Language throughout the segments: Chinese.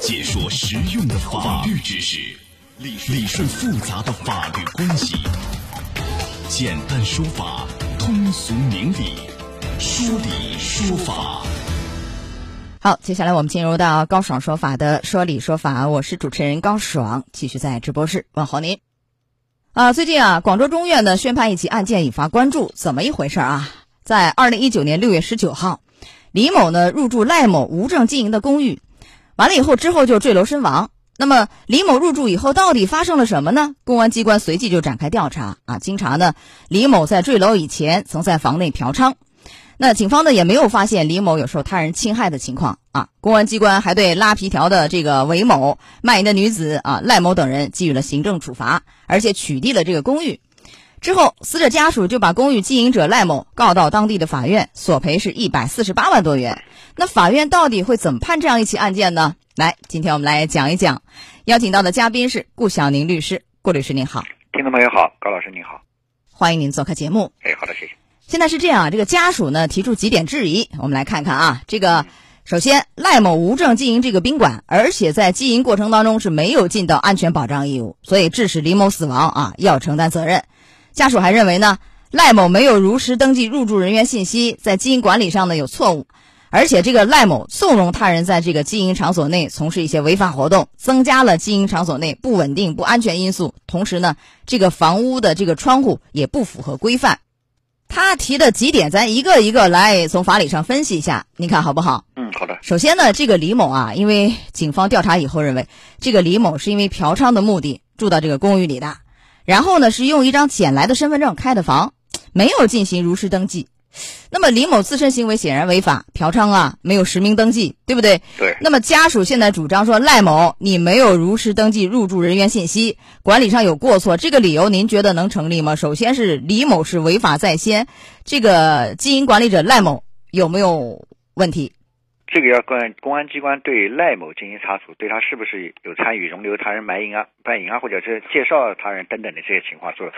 解说实用的法律知识，理理顺复杂的法律关系，简单说法，通俗明理，说理说法。好，接下来我们进入到高爽说法的说理说法，我是主持人高爽，继续在直播室问候您。啊，最近啊，广州中院呢宣判一起案件引发关注，怎么一回事啊？在二零一九年六月十九号，李某呢入住赖某无证经营的公寓，完了以后之后就坠楼身亡。那么李某入住以后到底发生了什么呢？公安机关随即就展开调查啊。经查呢，李某在坠楼以前曾在房内嫖娼。那警方呢也没有发现李某有受他人侵害的情况啊。公安机关还对拉皮条的这个韦某、卖淫的女子啊赖某等人给予了行政处罚，而且取缔了这个公寓。之后，死者家属就把公寓经营者赖某告到当地的法院，索赔是一百四十八万多元。那法院到底会怎么判这样一起案件呢？来，今天我们来讲一讲。邀请到的嘉宾是顾晓宁律师，顾律师您好，听众朋友好，高老师您好，欢迎您做客节目。哎，好的，谢谢。现在是这样啊，这个家属呢提出几点质疑，我们来看看啊。这个首先，赖某无证经营这个宾馆，而且在经营过程当中是没有尽到安全保障义务，所以致使李某死亡啊，要承担责任。家属还认为呢，赖某没有如实登记入住人员信息，在经营管理上呢有错误，而且这个赖某纵容他人在这个经营场所内从事一些违法活动，增加了经营场所内不稳定、不安全因素。同时呢，这个房屋的这个窗户也不符合规范。他提的几点，咱一个一个来从法理上分析一下，您看好不好？嗯，好的。首先呢，这个李某啊，因为警方调查以后认为，这个李某是因为嫖娼的目的住到这个公寓里的，然后呢是用一张捡来的身份证开的房，没有进行如实登记。那么李某自身行为显然违法，嫖娼啊，没有实名登记，对不对？对。那么家属现在主张说赖某你没有如实登记入住人员信息，管理上有过错，这个理由您觉得能成立吗？首先是李某是违法在先，这个经营管理者赖某有没有问题？这个要公公安机关对赖某进行查处，对他是不是有参与容留他人卖淫啊、卖淫啊，或者是介绍他人等等的这些情况做。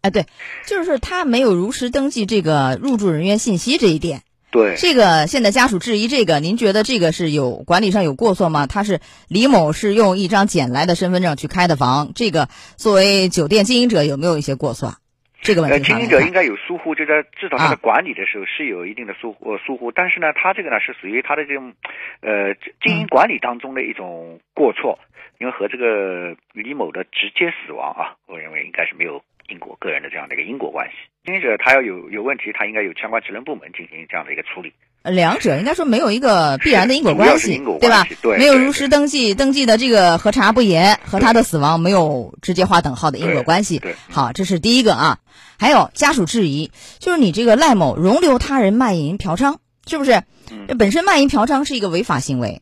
哎，对，就是他没有如实登记这个入住人员信息这一点。对，这个现在家属质疑这个，您觉得这个是有管理上有过错吗？他是李某是用一张捡来的身份证去开的房，这个作为酒店经营者有没有一些过错？这个问题，经营者应该有疏忽，就在至少他在管理的时候是有一定的疏忽疏忽，但是呢，他这个呢是属于他的这种呃经营管理当中的一种过错，因为和这个李某的直接死亡啊，我认为应该是没有。因果个人的这样的一个因果关系，经营者他要有有问题，他应该有相关职能部门进行这样的一个处理。两者应该说没有一个必然的因果关系，对吧？对，没有如实登记，登记的这个核查不严，和他的死亡没有直接划等号的因果关系。对，好，这是第一个啊。还有家属质疑，就是你这个赖某容留他人卖淫嫖娼，是不是？这本身卖淫嫖娼是一个违法行为。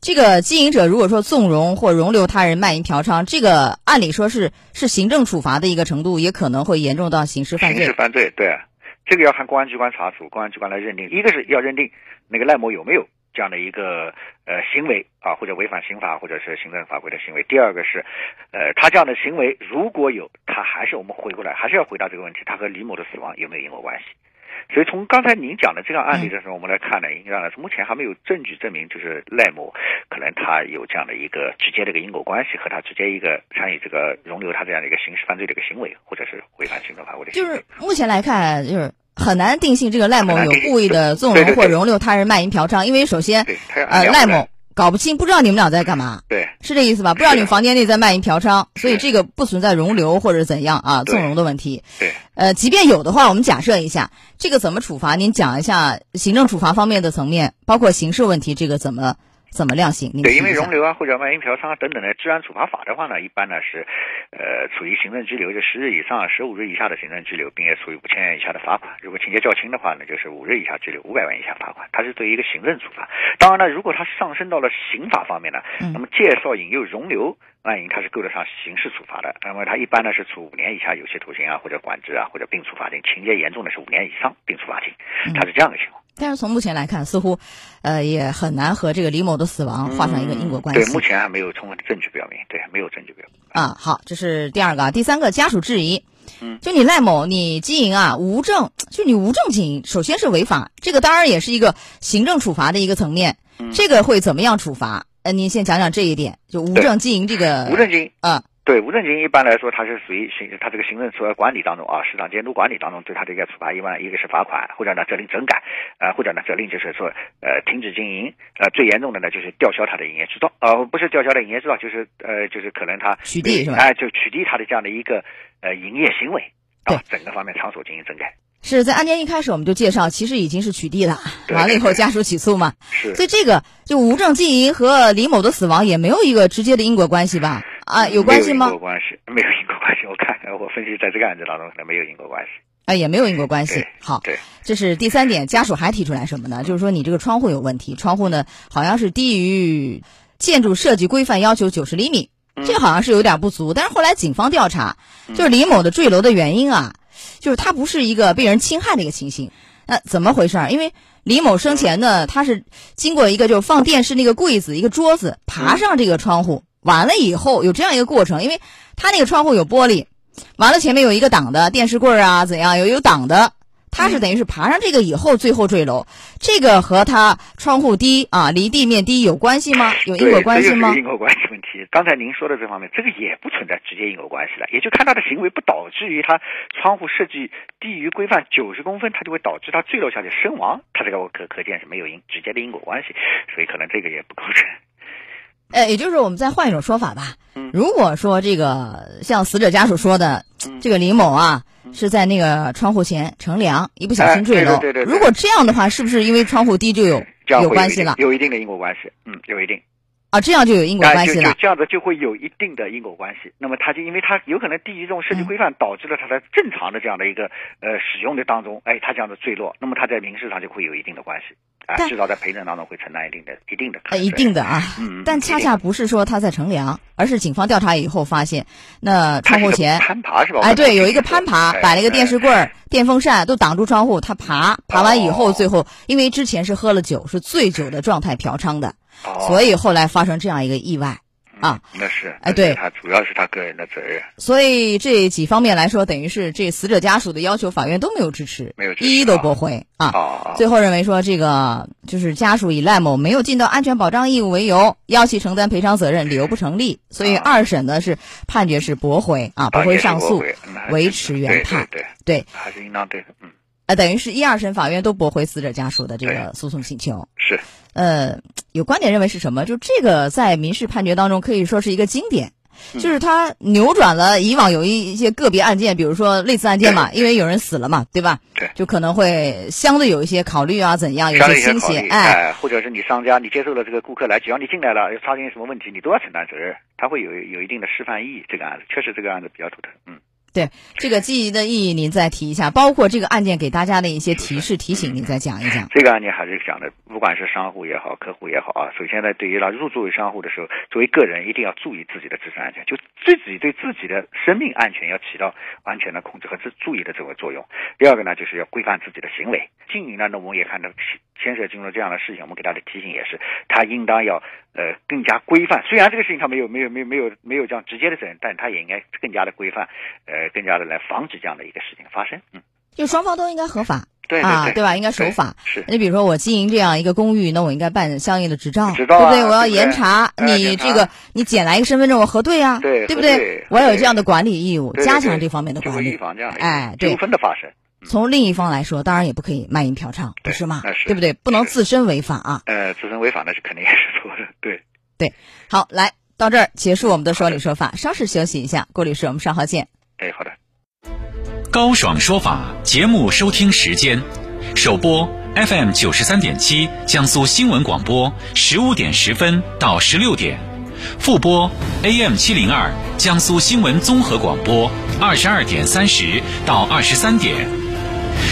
这个经营者如果说纵容或容留他人卖淫嫖娼，这个按理说是是行政处罚的一个程度，也可能会严重到刑事犯罪。刑事犯罪，对，这个要看公安机关查处，公安机关来认定。一个是要认定那个赖某有没有这样的一个呃行为啊，或者违反刑法或者是行政法规的行为。第二个是，呃，他这样的行为如果有，他还是我们回过来还是要回答这个问题，他和李某的死亡有没有因果关系？所以从刚才您讲的这个案例的时候，我们来看呢，应该呢，目前还没有证据证明，就是赖某可能他有这样的一个直接的一个因果关系，和他直接一个参与这个容留他这样的一个刑事犯罪的一个行为，或者是违反行政法规的。就是目前来看，就是很难定性这个赖某有故意的纵容或容留他人卖淫嫖娼，因为首先，呃，赖某。搞不清，不知道你们俩在干嘛，对，是这意思吧？不知道你们房间内在卖淫嫖娼，所以这个不存在容留或者怎样啊纵容的问题。对，呃，即便有的话，我们假设一下，这个怎么处罚？您讲一下行政处罚方面的层面，包括刑事问题，这个怎么？怎么量刑？对，因为容留啊或者卖淫嫖娼啊等等的治安处罚法的话呢，一般呢是，呃，处于行政拘留，就十日以上十五日以下的行政拘留，并且处于五千元以下的罚款。如果情节较轻的话呢，就是五日以下拘留，五百万以下罚款。它是对于一个行政处罚。当然呢，如果它上升到了刑法方面呢，那么介绍引诱容留卖淫，它是够得上刑事处罚的。那么它一般呢是处五年以下有期徒刑啊，或者管制啊，或者并处罚金。情节严重的是五年以上并处罚金。它是这样的情况。但是从目前来看，似乎，呃，也很难和这个李某的死亡画上一个因果关系。对，目前还没有充分的证据表明，对，没有证据表明。啊，好，这是第二个啊，第三个，家属质疑，嗯，就你赖某，你经营啊无证，就你无证经营，首先是违法，这个当然也是一个行政处罚的一个层面，这个会怎么样处罚？呃，您先讲讲这一点，就无证经营这个无证经营，嗯。对无证经营一般来说，它是属于行，它这个行政处罚管理当中啊，市场监督管理当中对它的一个处罚，一般一个是罚款，或者呢责令整改，呃，或者呢责令就是说呃停止经营，呃最严重的呢就是吊销它的营业执照，呃不是吊销的营业执照，就是呃就是可能它取缔是吧？哎，就取缔它的这样的一个呃营业行为啊，整个方面场所进行整改。是在案件一开始我们就介绍，其实已经是取缔了，完了以后家属起诉嘛，是，所以这个就无证经营和李某的死亡也没有一个直接的因果关系吧？啊，有关系吗？没有因果关系，没有因果关系。我看我分析，在这个案子当中可能没有因果关系。啊，也没有因果关系。好，对，这是第三点，家属还提出来什么呢？就是说你这个窗户有问题，窗户呢好像是低于建筑设计规范要求九十厘米，这好像是有点不足。但是后来警方调查，就是李某的坠楼的原因啊。就是他不是一个被人侵害的一个情形，那怎么回事儿？因为李某生前呢，他是经过一个就是放电视那个柜子一个桌子爬上这个窗户，完了以后有这样一个过程，因为他那个窗户有玻璃，完了前面有一个挡的电视柜啊怎样有有挡的。他是等于是爬上这个以后，最后坠楼，这个和他窗户低啊，离地面低有关系吗？有因果关系吗？因果关系问题。刚才您说的这方面，这个也不存在直接因果关系了，也就看他的行为不导致于他窗户设计低于规范九十公分，他就会导致他坠楼下去身亡，他这个可可见是没有因直接的因果关系，所以可能这个也不构成。呃，也就是我们再换一种说法吧。如果说这个像死者家属说的，这个李某啊。是在那个窗户前乘凉，一不小心坠楼。对对对。如果这样的话，是不是因为窗户低就有有关系了？有一定的因果关系，嗯，有一定。啊，这样就有因果关系了。这样子就会有一定的因果关系。那么他就因为他有可能低于这种设计规范，导致了他的正常的这样的一个呃使用的当中，哎，他这样的坠落，那么他在民事上就会有一定的关系。啊，至少在赔偿当中会承担一定的、一定的。呃，一定的啊。嗯。但恰恰不是说他在乘凉，而是警方调查以后发现，那窗户前攀爬是吧？哎，对，有一个攀爬，摆了一个电视柜儿、电风扇都挡住窗户，他爬，爬完以后，最后因为之前是喝了酒，是醉酒的状态嫖娼的，所以后来发生这样一个意外。啊，那是哎，对。他主要是他个人的责任，所以这几方面来说，等于是这死者家属的要求，法院都没有支持，没有一一都驳回啊。最后认为说，这个就是家属以赖某没有尽到安全保障义务为由，要其承担赔偿责任，理由不成立，所以二审呢是判决是驳回啊，驳回上诉，维持原判，对对，还是应当对的，嗯。呃，等于是一二审法院都驳回死者家属的这个诉讼请求。是，呃，有观点认为是什么？就这个在民事判决当中可以说是一个经典，就是它扭转了以往有一一些个别案件，比如说类似案件嘛，因为有人死了嘛，对吧？对，就可能会相对有一些考虑啊，怎样有些倾斜，哎，或者是你商家你接受了这个顾客来，只要你进来了，发生什么问题，你都要承担责任，它会有有一定的示范意义。这个案子确实这个案子比较独特，嗯。对这个记忆的意义，您再提一下，包括这个案件给大家的一些提示提醒，您再讲一讲。这个案件还是讲的，不管是商户也好，客户也好啊。首先呢，对于他入住为商户的时候，作为个人一定要注意自己的自身安全，就自己对自己的生命安全要起到完全的控制和注注意的这个作用。第二个呢，就是要规范自己的行为。经营呢，那我们也看到牵涉进入这样的事情，我们给他的提醒也是，他应当要呃更加规范。虽然这个事情他没有没有没有没有没有这样直接的责任，但他也应该更加的规范，呃。更加的来防止这样的一个事情发生，嗯，就双方都应该合法，对啊，对吧？应该守法。是，你比如说我经营这样一个公寓，那我应该办相应的执照，对不对？我要严查你这个，你捡来一个身份证，我核对啊，对，对不对？我要有这样的管理义务，加强这方面的管理，预防这样的哎纠纷的发生。从另一方来说，当然也不可以卖淫嫖娼，不是吗？对不对？不能自身违法啊。呃，自身违法那是肯定也是错的，对。对，好，来到这儿结束我们的说理说法，稍事休息一下，郭律师，我们稍后见。哎，好的。高爽说法节目收听时间：首播 FM 九十三点七，江苏新闻广播十五点十分到十六点；复播 AM 七零二，江苏新闻综合广播二十二点三十到二十三点。